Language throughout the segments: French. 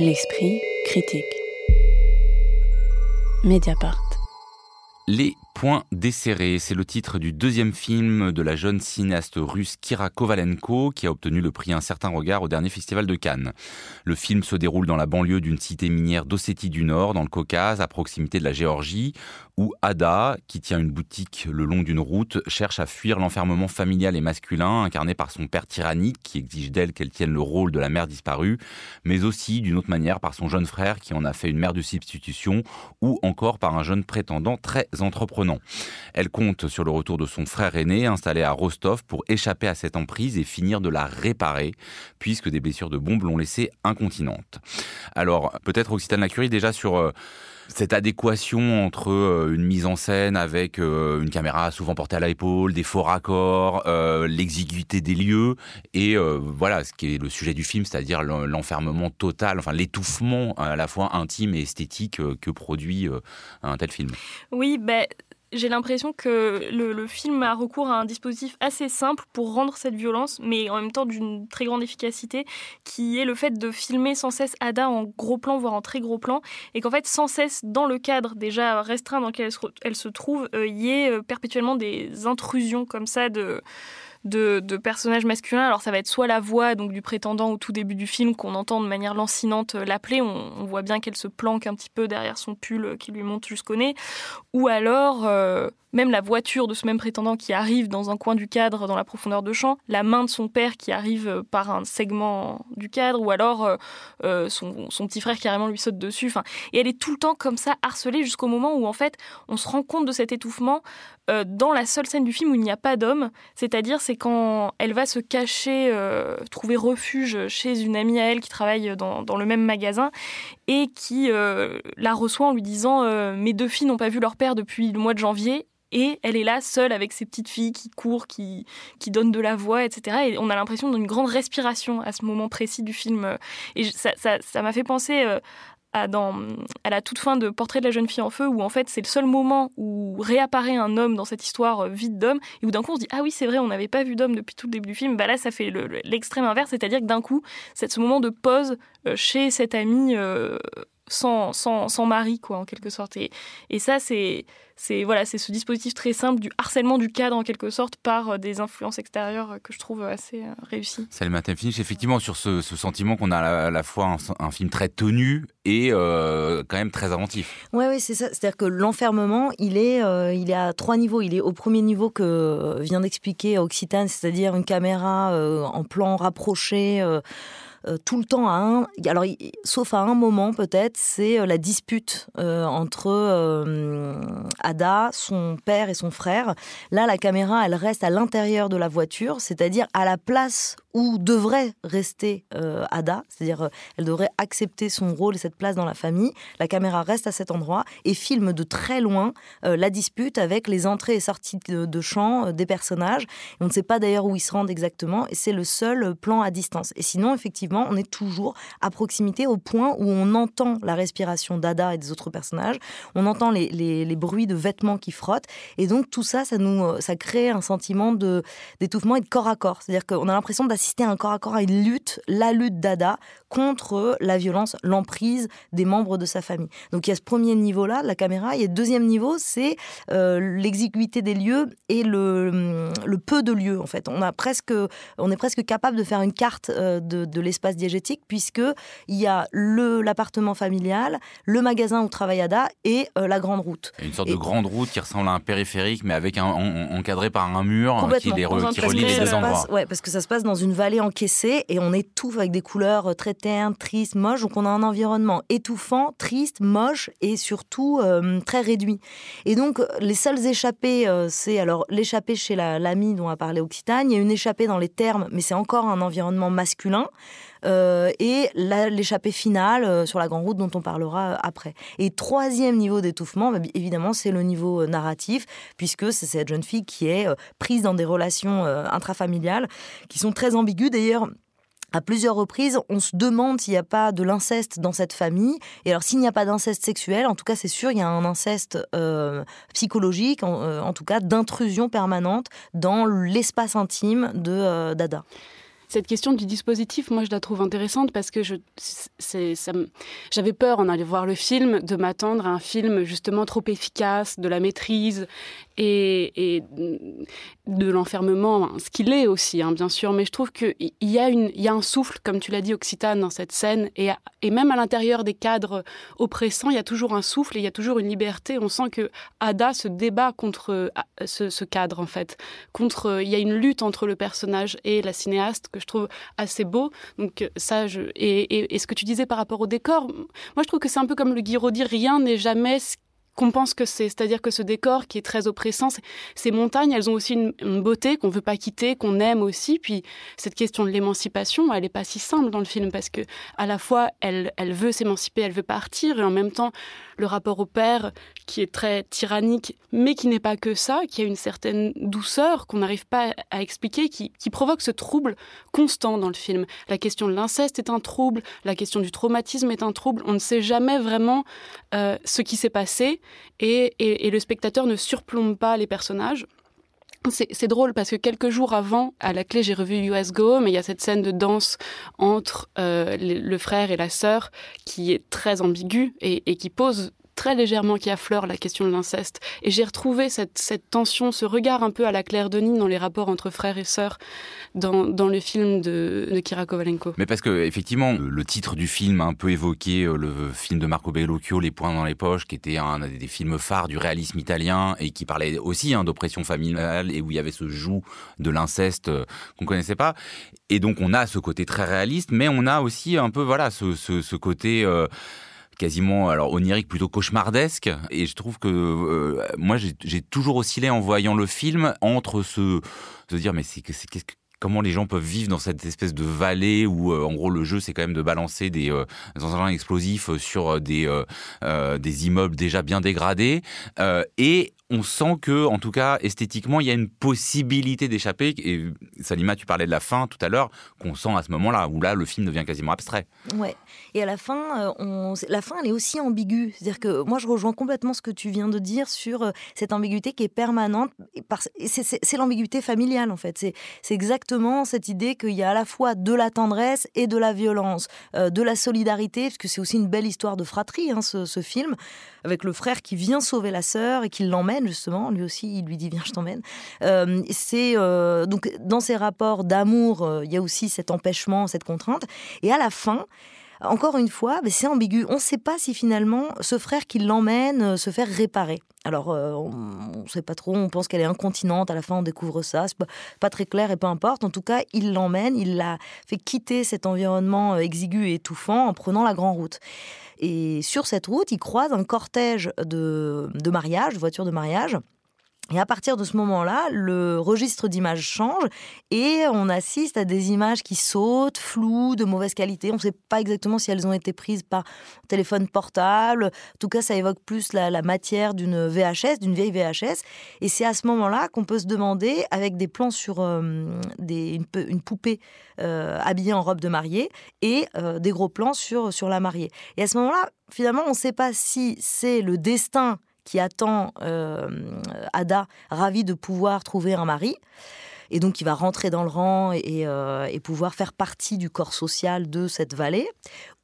L'esprit critique. Mediapart. Les points desserrés, c'est le titre du deuxième film de la jeune cinéaste russe Kira Kovalenko qui a obtenu le prix Un certain regard au dernier festival de Cannes. Le film se déroule dans la banlieue d'une cité minière d'Ossétie du Nord, dans le Caucase, à proximité de la Géorgie, où Ada, qui tient une boutique le long d'une route, cherche à fuir l'enfermement familial et masculin incarné par son père tyrannique qui exige d'elle qu'elle tienne le rôle de la mère disparue, mais aussi d'une autre manière par son jeune frère qui en a fait une mère de substitution, ou encore par un jeune prétendant très entreprenant. Elle compte sur le retour de son frère aîné installé à Rostov pour échapper à cette emprise et finir de la réparer, puisque des blessures de bombes l'ont laissée incontinente. Alors, peut-être Occitane Lacurie déjà sur... Euh, cette adéquation entre euh, une mise en scène avec euh, une caméra souvent portée à l'épaule, des faux raccords, l'exiguïté des lieux et voilà ce qui est le sujet du film, c'est-à-dire l'enfermement total, enfin l'étouffement à la fois intime et esthétique que produit un tel film. Oui, ben j'ai l'impression que le, film a recours à un dispositif assez simple pour rendre cette violence, mais en même temps d'une très grande efficacité, qui est le fait de filmer sans cesse Ada en gros plan, voire en très gros plan, et qu'en fait, sans cesse, dans le cadre déjà restreint dans lequel elle se, trouve, euh, il y ait euh, perpétuellement des intrusions comme ça de de, personnages masculins. Alors ça va être soit la voix donc du prétendant au tout début du film qu'on entend de manière lancinante euh, l'appeler, on, voit bien qu'elle se planque un petit peu derrière son pull euh, qui lui monte jusqu'au nez, ou alors euh, même la voiture de ce même prétendant qui arrive dans un coin du cadre dans la profondeur de champ, la main de son père qui arrive par un segment du cadre, ou alors son, petit frère carrément lui saute dessus. Enfin, et elle est tout le temps comme ça harcelée jusqu'au moment où en fait on se rend compte de cet étouffement dans la seule scène du film où il n'y a pas d'homme, c'est-à-dire c'est quand elle va se cacher, euh, trouver refuge chez une amie à elle qui travaille dans, le même magasin et qui euh, la reçoit en lui disant euh, Mes deux filles n'ont pas vu leur père depuis le mois de janvier. Et elle est là seule avec ses petites filles qui courent, qui, qui donnent de la voix, etc. Et on a l'impression d'une grande respiration à ce moment précis du film. Et ça m'a ça, fait penser à, dans, la toute fin de Portrait de la jeune fille en feu, où en fait c'est le seul moment où réapparaît un homme dans cette histoire euh, vide d'homme, et où d'un coup on se dit ah oui c'est vrai on n'avait pas vu d'homme depuis tout le début du film, bah là ça fait l'extrême inverse, c'est-à-dire que d'un coup c'est ce moment de pause euh, chez cette amie euh, sans, sans, sans, mari quoi en quelque sorte, et, et ça c'est c'est voilà, c'est ce dispositif très simple du harcèlement du cadre en quelque sorte par euh, des influences extérieures euh, que je trouve assez euh, réussi. Salut Finish, effectivement sur ce, sentiment qu'on a à la, fois un, film très tenu et quand même très inventif. Oui, oui, c'est ça. C'est-à-dire que l'enfermement, il est, il est à trois niveaux. Il est au premier niveau que vient d'expliquer Occitane, c'est-à-dire une caméra en plan rapproché. Euh, tout le temps à un. Alors, sauf à un moment peut-être, c'est euh, la dispute euh, entre Ada, son père et son frère. Là, la caméra, elle reste à l'intérieur de la voiture, c'est-à-dire à la place où devrait rester Ada, c'est-à-dire elle devrait accepter son rôle et cette place dans la famille. La caméra reste à cet endroit et filme de très loin la dispute avec les entrées et sorties de, de champ des personnages. on ne sait pas d'ailleurs où ils se rendent exactement et c'est le seul plan à distance. Et sinon, effectivement, on est toujours à proximité au point où on entend la respiration d'Ada et des autres personnages, on entend les, bruits de vêtements qui frottent, et donc tout ça, ça nous, ça crée un sentiment d'étouffement et de corps à corps. C'est-à-dire qu'on a l'impression d'assister à un corps à corps à une lutte, la lutte d'Ada contre la violence, l'emprise des membres de sa famille. Donc il y a ce premier niveau-là, la caméra, et le deuxième niveau, c'est euh, l'exiguïté des lieux et le, peu de lieux en fait. On a presque, on est presque capable de faire une carte euh, de l'espace diégétique, puisque il y a le l'appartement familial, le magasin où travaille Ada et euh, la grande route. Une sorte de grande route qui ressemble à un périphérique, mais avec un, encadré par un mur qui, les relie les deux endroits. ouais, parce que ça se passe dans une vallée encaissée et on étouffe avec des couleurs euh, très ternes, tristes, moches. Donc on a un environnement étouffant, triste, moche et surtout euh, très réduit. Et donc les seules échappées, c'est alors l'échappée chez l'amie dont a parlé Occitane. Il y a une échappée dans les termes, mais c'est encore un environnement masculin. Euh, et l'échappée finale euh, sur la grande route dont on parlera euh, après. Et troisième niveau d'étouffement, bah, évidemment, c'est le niveau narratif, puisque c'est cette jeune fille qui est prise dans des relations intrafamiliales qui sont très ambiguës. D'ailleurs, à plusieurs reprises, on se demande s'il n'y a pas de l'inceste dans cette famille. Et alors, s'il n'y a pas d'inceste sexuel, en tout cas, c'est sûr, il y a un inceste psychologique, en, tout cas, d'intrusion permanente dans l'espace intime de Dada. Cette question du dispositif, moi, je la trouve intéressante parce que j'avais peur en allant voir le film de m'attendre à un film justement trop efficace, de la maîtrise et, de l'enfermement, ce qu'il est aussi, hein, bien sûr. Mais je trouve qu'il y, a un souffle, comme tu l'as dit, occitane dans cette scène. Et, même à l'intérieur des cadres oppressants, il y a toujours un souffle et il y a toujours une liberté. On sent que Ada se débat contre euh, ce, cadre, en fait. Contre, il y a une lutte entre le personnage et la cinéaste que je trouve assez beau. Donc ça, et, ce que tu disais par rapport au décor, moi je trouve que c'est un peu comme le Guiraud dit, rien n'est jamais ce qu'on pense que c'est. C'est-à-dire que ce décor qui est très oppressant, ces montagnes, elles ont aussi une, beauté qu'on veut pas quitter, qu'on aime aussi. Puis cette question de l'émancipation, elle n'est pas si simple dans le film parce que à la fois elle, elle veut s'émanciper, elle veut partir, et en même temps le rapport au père qui est très tyrannique, mais qui n'est pas que ça, qui a une certaine douceur qu'on n'arrive pas à expliquer, qui, provoque ce trouble constant dans le film. La question de l'inceste est un trouble, la question du traumatisme est un trouble. On ne sait jamais vraiment euh, ce qui s'est passé et, et, le spectateur ne surplombe pas les personnages. C'est drôle parce que quelques jours avant, à la clé, j'ai revu US Go, mais il y a cette scène de danse entre euh, le frère et la sœur qui est très ambiguë et, et qui pose très légèrement qui affleure la question de l'inceste. Et j'ai retrouvé cette, tension, ce regard un peu à la Claire Denis dans les rapports entre frères et sœurs dans, le film de, de, Kira Kovalenko. Mais parce que effectivement, le titre du film a un peu évoqué euh, le film de Marco Bellocchio, Les points dans les poches, qui était un des films phares du réalisme italien et qui parlait aussi hein, d'oppression familiale et où il y avait ce joug de l'inceste euh, qu'on connaissait pas. Et donc on a ce côté très réaliste, mais on a aussi un peu voilà ce côté euh, quasiment alors onirique plutôt cauchemardesque. Et je trouve que euh, moi j'ai toujours oscillé en voyant le film entre ce se dire mais c'est que comment les gens peuvent vivre dans cette espèce de vallée où euh, en gros le jeu c'est quand même de balancer des, euh, engins explosifs sur des des immeubles déjà bien dégradés. Et on sent que, en tout cas, esthétiquement, il y a une possibilité d'échapper. Et Salima, tu parlais de la fin tout à l'heure, qu'on sent à ce moment-là, où là, le film devient quasiment abstrait. Ouais. Et à la fin, euh, la fin, elle est aussi ambiguë. C'est-à-dire que moi, je rejoins complètement ce que tu viens de dire sur euh, cette ambiguïté qui est permanente. C'est l'ambiguïté familiale, en fait. C'est exactement cette idée qu'il y a à la fois de la tendresse et de la violence, euh, de la solidarité, parce que c'est aussi une belle histoire de fratrie, hein, ce, ce film, avec le frère qui vient sauver la sœur et qui l'emmène justement. Lui aussi, il lui dit viens, je t'emmène. Euh, c'est euh, donc dans ces rapports d'amour, euh, il y a aussi cet empêchement, cette contrainte. Et à la fin. Encore une fois, ben, c'est ambigu. On ne sait pas si finalement ce frère qui l'emmène se fait réparer. Alors, on ne sait pas trop, on pense qu'elle est incontinente, à la fin on découvre ça, c'est pas, pas très clair et peu importe. En tout cas, il l'emmène, il la fait quitter cet environnement exigu et étouffant en prenant la grande route. Et sur cette route, il croise un cortège de, de mariage, de voitures de mariage. Et à partir de ce moment-là, le registre d'images change et on assiste à des images qui sautent, floues, de mauvaise qualité. On ne sait pas exactement si elles ont été prises par téléphone portable. En tout cas, ça évoque plus la, matière d'une VHS, d'une vieille VHS. Et c'est à ce moment-là qu'on peut se demander, avec des plans sur euh, une, poupée euh, habillée en robe de mariée et euh, des gros plans sur, sur la mariée. Et à ce moment-là, finalement, on ne sait pas si c'est le destin qui attend euh, Ada, ravie de pouvoir trouver un mari. Et donc, il va rentrer dans le rang et, euh, pouvoir faire partie du corps social de cette vallée.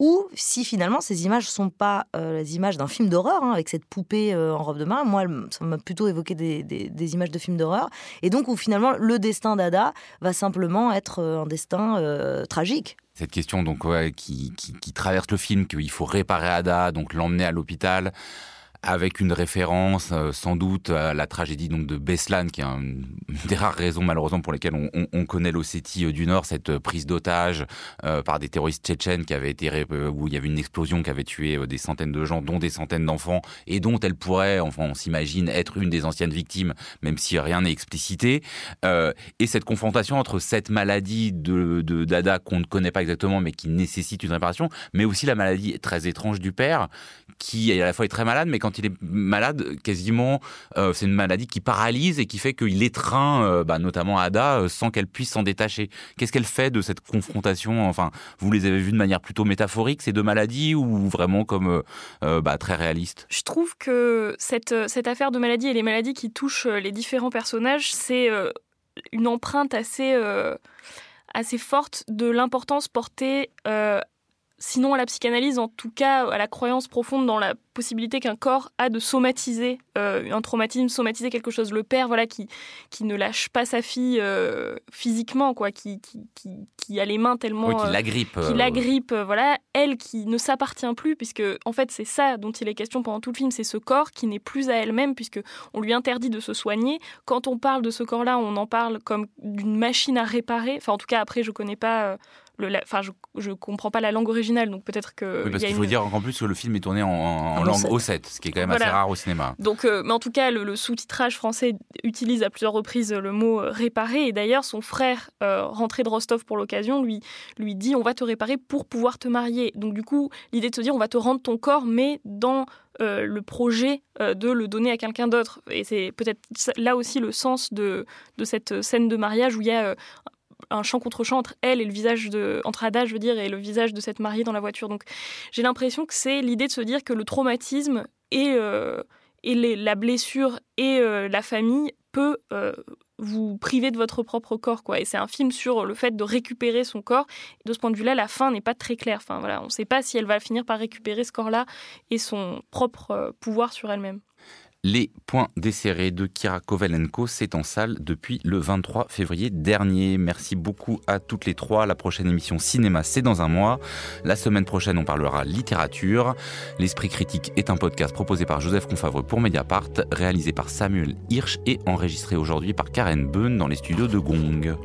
Ou si finalement ces images sont pas euh, les images d'un film d'horreur, hein, avec cette poupée en robe de main. Moi, ça m'a plutôt évoqué des, images de films d'horreur. Et donc, où finalement, le destin d'Ada va simplement être un destin tragique cette question donc qui, qui, traverse le film qu'il faut réparer Ada, donc l'emmener à l'hôpital, avec une référence euh, sans doute à la tragédie donc de Beslan, qui est une des rares raisons malheureusement pour lesquelles on, on, on connaît l'Ossétie euh, du Nord, cette euh, prise d'otage par des terroristes tchétchènes qui avait été où il y avait une explosion qui avait tué des centaines de gens, dont des centaines d'enfants, et dont elle pourrait, enfin on s'imagine, être une des anciennes victimes, même si rien n'est explicité. Et cette confrontation entre cette maladie de Dada qu'on ne connaît pas exactement, mais qui nécessite une réparation, mais aussi la maladie très étrange du père, qui à la fois est très malade, mais quand il est malade, quasiment, euh, c'est une maladie qui paralyse et qui fait qu'il étreint euh, bah, notamment Ada euh, sans qu'elle puisse s'en détacher. Qu'est-ce qu'elle fait de cette confrontation Enfin, vous les avez vues de manière plutôt métaphorique, ces deux maladies, ou vraiment comme bah, très réaliste? Je trouve que cette, cette affaire de maladie et les maladies qui touchent les différents personnages, c'est une empreinte assez assez forte de l'importance portée sinon à la psychanalyse, en tout cas à la croyance profonde dans la possibilité qu'un corps a de somatiser euh, un traumatisme, somatiser quelque chose. Le père, voilà, qui, qui ne lâche pas sa fille euh, physiquement, quoi, qui, qui, qui, a les mains tellement... Oui, qui l'agrippe. qui l'agrippe, voilà. Elle qui ne s'appartient plus, puisque en fait c'est ça dont il est question pendant tout le film, c'est ce corps qui n'est plus à elle-même, puisque on lui interdit de se soigner. Quand on parle de ce corps-là, on en parle comme d'une machine à réparer. Enfin, en tout cas, après, je connais pas enfin, je, ne comprends pas la langue originale, donc peut-être que. Oui, parce qu'il faut dire en plus que le film est tourné en, langue O7, ce qui est quand même assez rare au cinéma. Donc, euh, mais en tout cas, le, sous-titrage français utilise à plusieurs reprises le mot euh, réparer, et d'ailleurs, son frère, euh, rentré de Rostov pour l'occasion, lui, lui dit on va te réparer pour pouvoir te marier. Donc, du coup, l'idée de se dire on va te rendre ton corps, mais dans le projet de le donner à quelqu'un d'autre. Et c'est peut-être là aussi le sens de, de cette scène de mariage où il y a un chant contre chant entre elle et le visage de entre Ada, je veux dire, et le visage de cette mariée dans la voiture. Donc j'ai l'impression que c'est l'idée de se dire que le traumatisme et, euh, et la blessure et euh, la famille peut euh, vous priver de votre propre corps quoi. Et c'est un film sur le fait de récupérer son corps. De ce point de vue là la fin n'est pas très claire. Enfin voilà on ne sait pas si elle va finir par récupérer ce corps là et son propre pouvoir sur elle-même les points desserrés de Kira Kovalenko, c'est en salle depuis le 23 février dernier. Merci beaucoup à toutes les trois. La prochaine émission cinéma, c'est dans un mois. La semaine prochaine, on parlera littérature. L'Esprit critique est un podcast proposé par Joseph Confavreux pour Mediapart, réalisé par Samuel Hirsch et enregistré aujourd'hui par Karen Beun dans les studios de Gong.